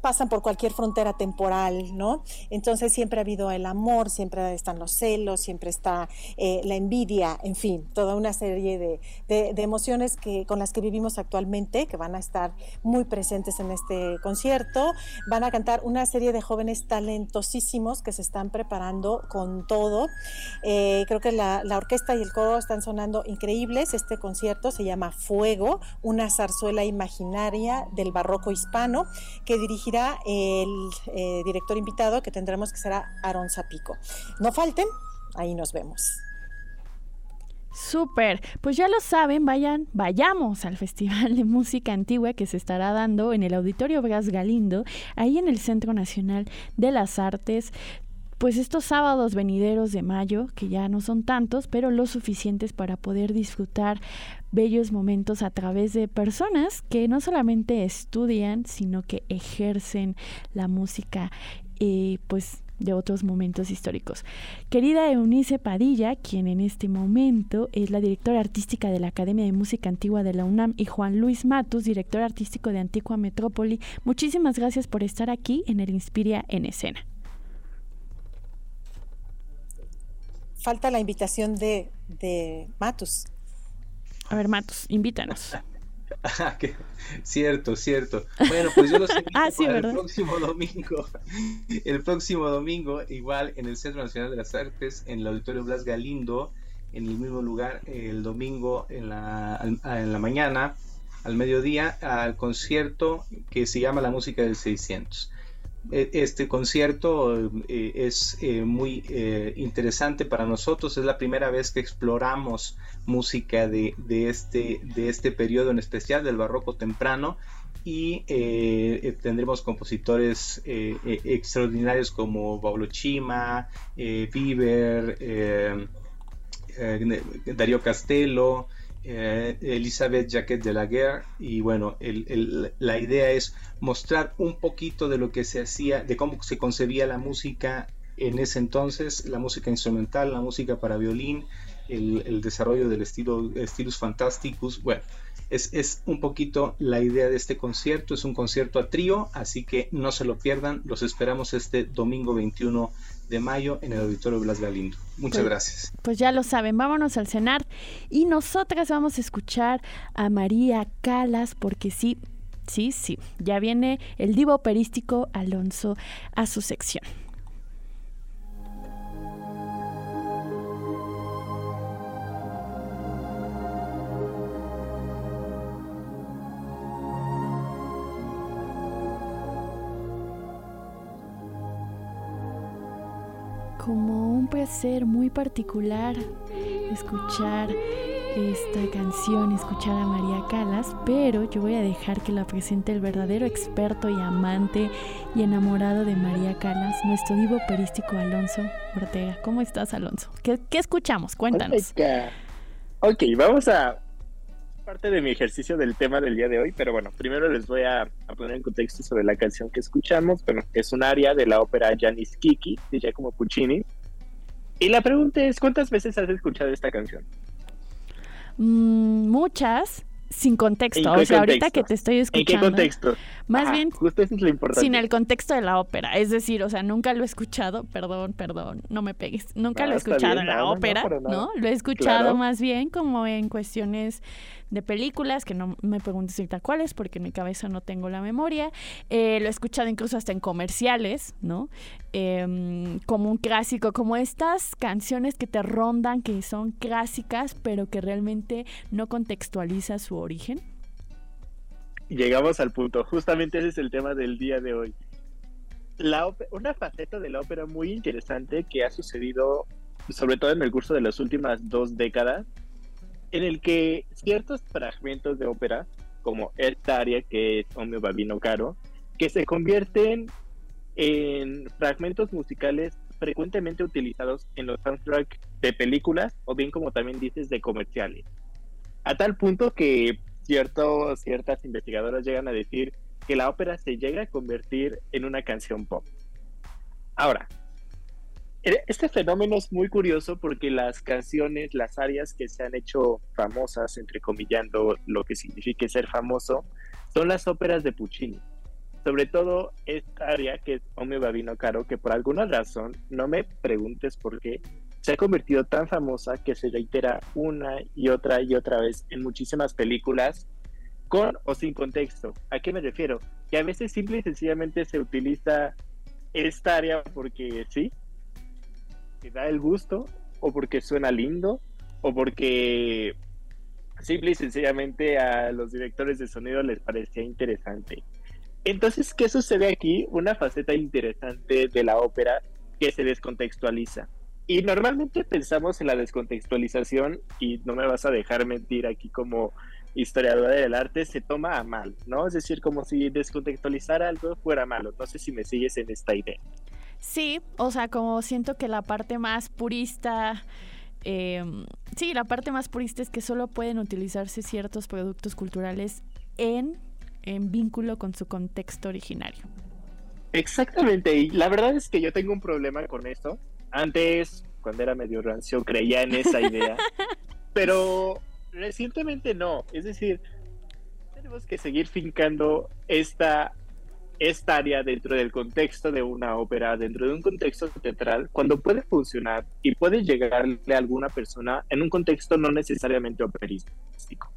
pasan por cualquier frontera temporal, ¿no? Entonces siempre ha habido el amor, siempre están los celos, siempre está eh, la envidia, en fin, toda una serie de, emociones que, con las que vivimos actualmente, que van a estar muy presentes en este concierto. Van a cantar una serie de jóvenes talentosísimos que se están preparando con todo. Eh, creo que la, la orquesta y el coro están sonando increíbles. Este concierto se llama Fuego, una zarzuela imaginaria del barroco hispano que el eh, director invitado que tendremos que será Aaron Zapico. No falten, ahí nos vemos. Súper, pues ya lo saben, vayan, vayamos al Festival de Música Antigua que se estará dando en el Auditorio Bras Galindo, ahí en el Centro Nacional de las Artes pues estos sábados venideros de mayo, que ya no son tantos, pero lo suficientes para poder disfrutar bellos momentos a través de personas que no solamente estudian, sino que ejercen la música, eh, pues de otros momentos históricos. Querida Eunice Padilla, quien en este momento es la directora artística de la Academia de Música Antigua de la UNAM, y Juan Luis Matus, director artístico de Antigua Metrópoli, muchísimas gracias por estar aquí en el Inspiria en Escena. Falta la invitación de, de Matus. A ver, Matus, invítanos. Ah, cierto, cierto. Bueno, pues yo los invito ah, el próximo domingo. El próximo domingo, igual en el Centro Nacional de las Artes, en el Auditorio Blas Galindo, en el mismo lugar, el domingo en la, en la mañana, al mediodía, al concierto que se llama La Música del 600. E, este concierto eh, es eh, muy eh, interesante para nosotros. Es la primera vez que exploramos música de, este, de este periodo en especial, del barroco temprano. Y tendremos compositores extraordinarios como Pablo Chima, Bieber, Darío Castelo, eh, Elizabeth Jacquet de la Guerre y bueno, la idea es mostrar un poquito de lo que se hacía, de cómo se concebía la música en ese entonces, la música instrumental, la música para violín, el, desarrollo del estilo estilos fantásticos, bueno, es, es, un poquito la idea de este concierto, es un concierto a trío, así que no se lo pierdan, los esperamos este domingo 21 de mayo en el Auditorio Blas Galindo. Muchas Pues- gracias. Pues ya lo saben, vámonos al cenar y nosotras vamos a escuchar a María Calas porque sí, sí, sí, ya viene el divo operístico Alonso a su sección. Un placer muy particular escuchar esta canción, escuchar a María Calas, pero yo voy a dejar que la presente el verdadero experto y amante y enamorado de María Calas, nuestro divo operístico Alonso Ortega. ¿Cómo estás, Alonso? ¿Qué, qué escuchamos? Cuéntanos. Ok, vamos a parte de mi ejercicio del tema del día de hoy, pero bueno, primero les voy a, a poner en contexto sobre la canción que escuchamos. Bueno, es un aria de la ópera Janis Kiki de Giacomo Puccini. Y la pregunta es, ¿cuántas veces has escuchado esta canción? Mm, muchas, sin contexto. ¿En O sea, ahorita que te estoy ¿En escuchando. qué contexto? Más Ajá, bien Justo eso es lo importante. sin el contexto de la ópera. Es decir, o sea, nunca lo he escuchado, perdón, perdón, no me pegues. Nunca No, lo he está escuchado bien, en la no, no, no, ópera. ¿no? Lo he escuchado Claro. más bien como en cuestiones de películas, que no me preguntes ahorita cuáles, porque en mi cabeza no tengo la memoria. Eh, lo he escuchado incluso hasta en comerciales, ¿no? Em, como un clásico, como estas canciones que te rondan, que son clásicas, pero que realmente no contextualiza su origen. Llegamos al punto. Justamente ese es el tema del día de hoy. La una faceta de la ópera muy interesante que ha sucedido, sobre todo en el curso de las últimas dos décadas, en el que ciertos fragmentos de ópera, como esta área que es Omeo Babino Caro, que se convierten en fragmentos musicales frecuentemente utilizados en los soundtracks de películas o bien como también dices de comerciales. A tal punto que ciertos, ciertas investigadoras llegan a decir que la ópera se llega a convertir en una canción pop. Ahora, este fenómeno es muy curioso porque las canciones, las áreas que se han hecho famosas, entrecomillando lo que significa ser famoso, son las óperas de Puccini. Sobre todo esta área que es Omeo Babino Caro, que por alguna razón, no me preguntes por qué, se ha convertido tan famosa que se reitera una y otra y otra vez en muchísimas películas con o sin contexto. ¿A qué me refiero? Que a veces simple y sencillamente se utiliza esta área porque sí, que da el gusto, o porque suena lindo, o porque simple y sencillamente a los directores de sonido les parecía interesante. Entonces, ¿qué sucede aquí? Una faceta interesante de la ópera que se descontextualiza. Y normalmente pensamos en la descontextualización, y no me vas a dejar mentir aquí como historiadora del arte, se toma a mal, ¿no? Es decir, como si descontextualizar algo fuera malo. No sé si me sigues en esta idea. Sí, o sea, como siento que la parte más purista, eh, sí, la parte más purista es que solo pueden utilizarse ciertos productos culturales en, en vínculo con su contexto originario. Exactamente, y la verdad es que yo tengo un problema con esto. Antes, cuando era medio rancio, creía en esa idea, pero recientemente no. Es decir, tenemos que seguir fincando esta, esta área dentro del contexto de una ópera, dentro de un contexto teatral, cuando puede funcionar y puede llegarle a alguna persona en un contexto no necesariamente operístico.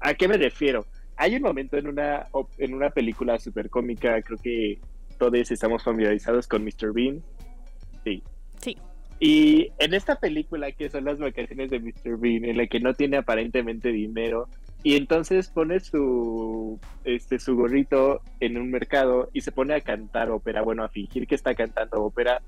¿A qué me refiero? Hay un momento en una, en una película súper cómica, creo que todos estamos familiarizados con Mr. Bean. Sí. Sí. Y en esta película que son las vacaciones de Mr. Bean, en la que no tiene aparentemente dinero, y entonces pone su, este, su gorrito en un mercado y se pone a cantar ópera, bueno, a fingir que está cantando ópera.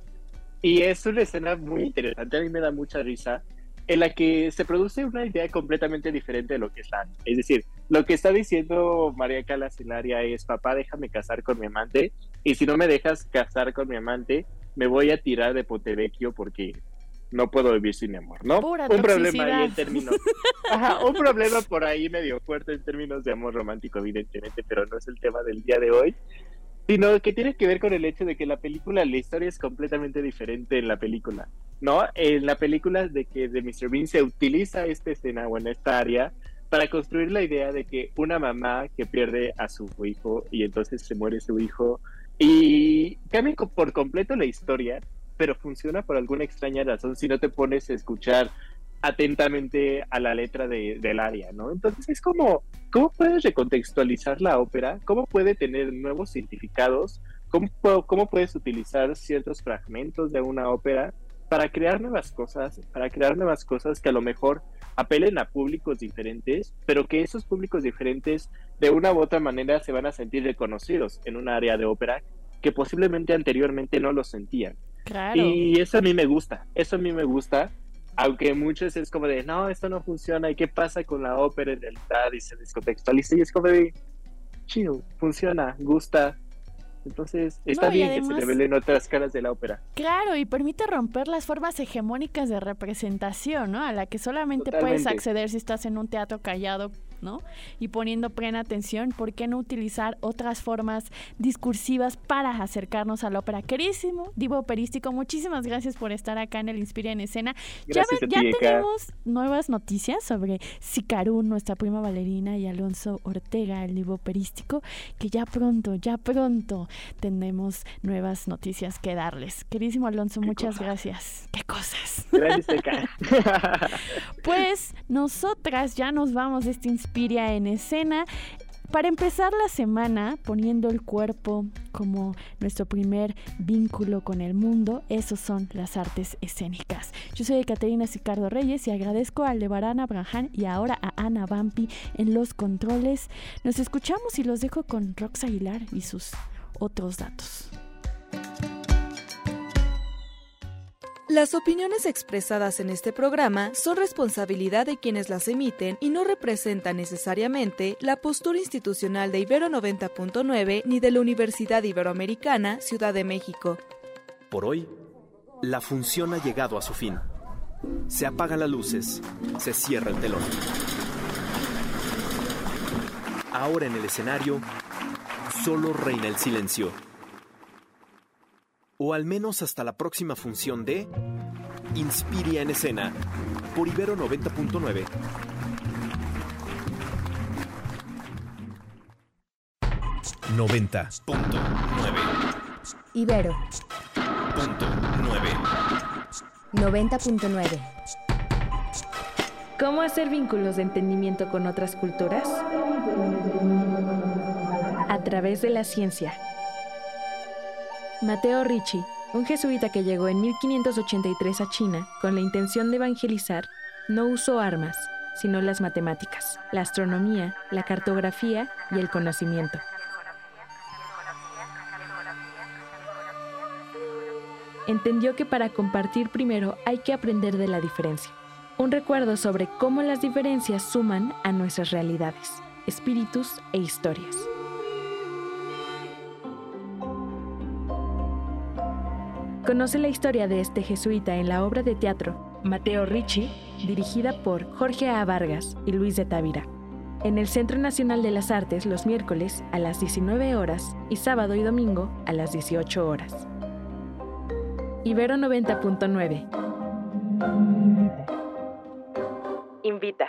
Y es una escena muy interesante, a mí me da mucha risa, en la que se produce una idea completamente diferente de lo que es la Es decir, lo que está diciendo María Calas es, papá, déjame casar con mi amante, y si no me dejas casar con mi amante, me voy a tirar de Pontevecchio porque no puedo vivir sin amor, ¿no? Pura un problema ahí en términos... Ajá, un problema por ahí medio fuerte en términos de amor romántico, evidentemente, pero no es el tema del día de hoy sino que tiene que ver con el hecho de que la película, la historia es completamente diferente en la película, ¿no? En la película de que de Mr. Bean se utiliza esta escena o en esta área para construir la idea de que una mamá que pierde a su hijo y entonces se muere su hijo y cambia por completo la historia pero funciona por alguna extraña razón si no te pones a escuchar atentamente a la letra de, del área, ¿no? Entonces es como, ¿cómo puedes recontextualizar la ópera? ¿Cómo puede tener nuevos significados? ¿Cómo, cómo puedes utilizar ciertos fragmentos de una ópera para crear nuevas cosas, para crear nuevas cosas que a lo mejor apelen a públicos diferentes, pero que esos públicos diferentes de una u otra manera se van a sentir reconocidos en un área de ópera que posiblemente anteriormente no lo sentían. Y eso a mí me gusta, eso a mí me gusta, aunque muchos es como de, no, esto no funciona, ¿y qué pasa con la ópera en realidad? Y se descontextualiza y es como de, chido, funciona, gusta, entonces, está bien que se revelen otras caras de la ópera. Claro, y permite romper las formas hegemónicas de representación, ¿no? A la que solamente puedes acceder si estás en un teatro callado y poniendo plena atención, ¿por qué no utilizar otras formas discursivas para acercarnos a la ópera? Querísimo, Divo Operístico, muchísimas gracias por estar acá en el Inspira en Escena. ya, ya tenemos nuevas noticias sobre Sicarú, nuestra prima bailarina, y Alonso Ortega, el Divo Operístico, que ya pronto, ya pronto tenemos nuevas noticias que darles. Querísimo Alonso, muchas gracias. ¿Qué cosas? Gracias, pues nosotras ya nos vamos de este Inspiria en escena. Para empezar la semana, poniendo el cuerpo como nuestro primer vínculo con el mundo, esos son las artes escénicas. Yo soy Caterina Sicardo Reyes y agradezco a Levarán Abraham y ahora a Ana Bampi en los controles. Nos escuchamos y los dejo con Rox Aguilar y sus otros datos. Las opiniones expresadas en este programa son responsabilidad de quienes las emiten y no representan necesariamente la postura institucional de Ibero 90.9 ni de la Universidad Iberoamericana Ciudad de México. Por hoy, la función ha llegado a su fin. Se apagan las luces, se cierra el telón. Ahora en el escenario, solo reina el silencio o al menos hasta la próxima función de Inspiria en escena por Ibero 90.9. ...90.9... Ibero... Punto 9... 90.9... ¿Cómo hacer vínculos de entendimiento con otras culturas? A través de la ciencia. Mateo Ricci, un jesuita que llegó en 1583 a China con la intención de evangelizar, no usó armas, sino las matemáticas, la astronomía, la cartografía y el conocimiento. Entendió que para compartir primero hay que aprender de la diferencia. Un recuerdo sobre cómo las diferencias suman a nuestras realidades, espíritus e historias. Conoce la historia de este jesuita en la obra de teatro Mateo Ricci, dirigida por Jorge A. Vargas y Luis de Távira. En el Centro Nacional de las Artes los miércoles a las 19 horas y sábado y domingo a las 18 horas. Ibero 90.9. Invita.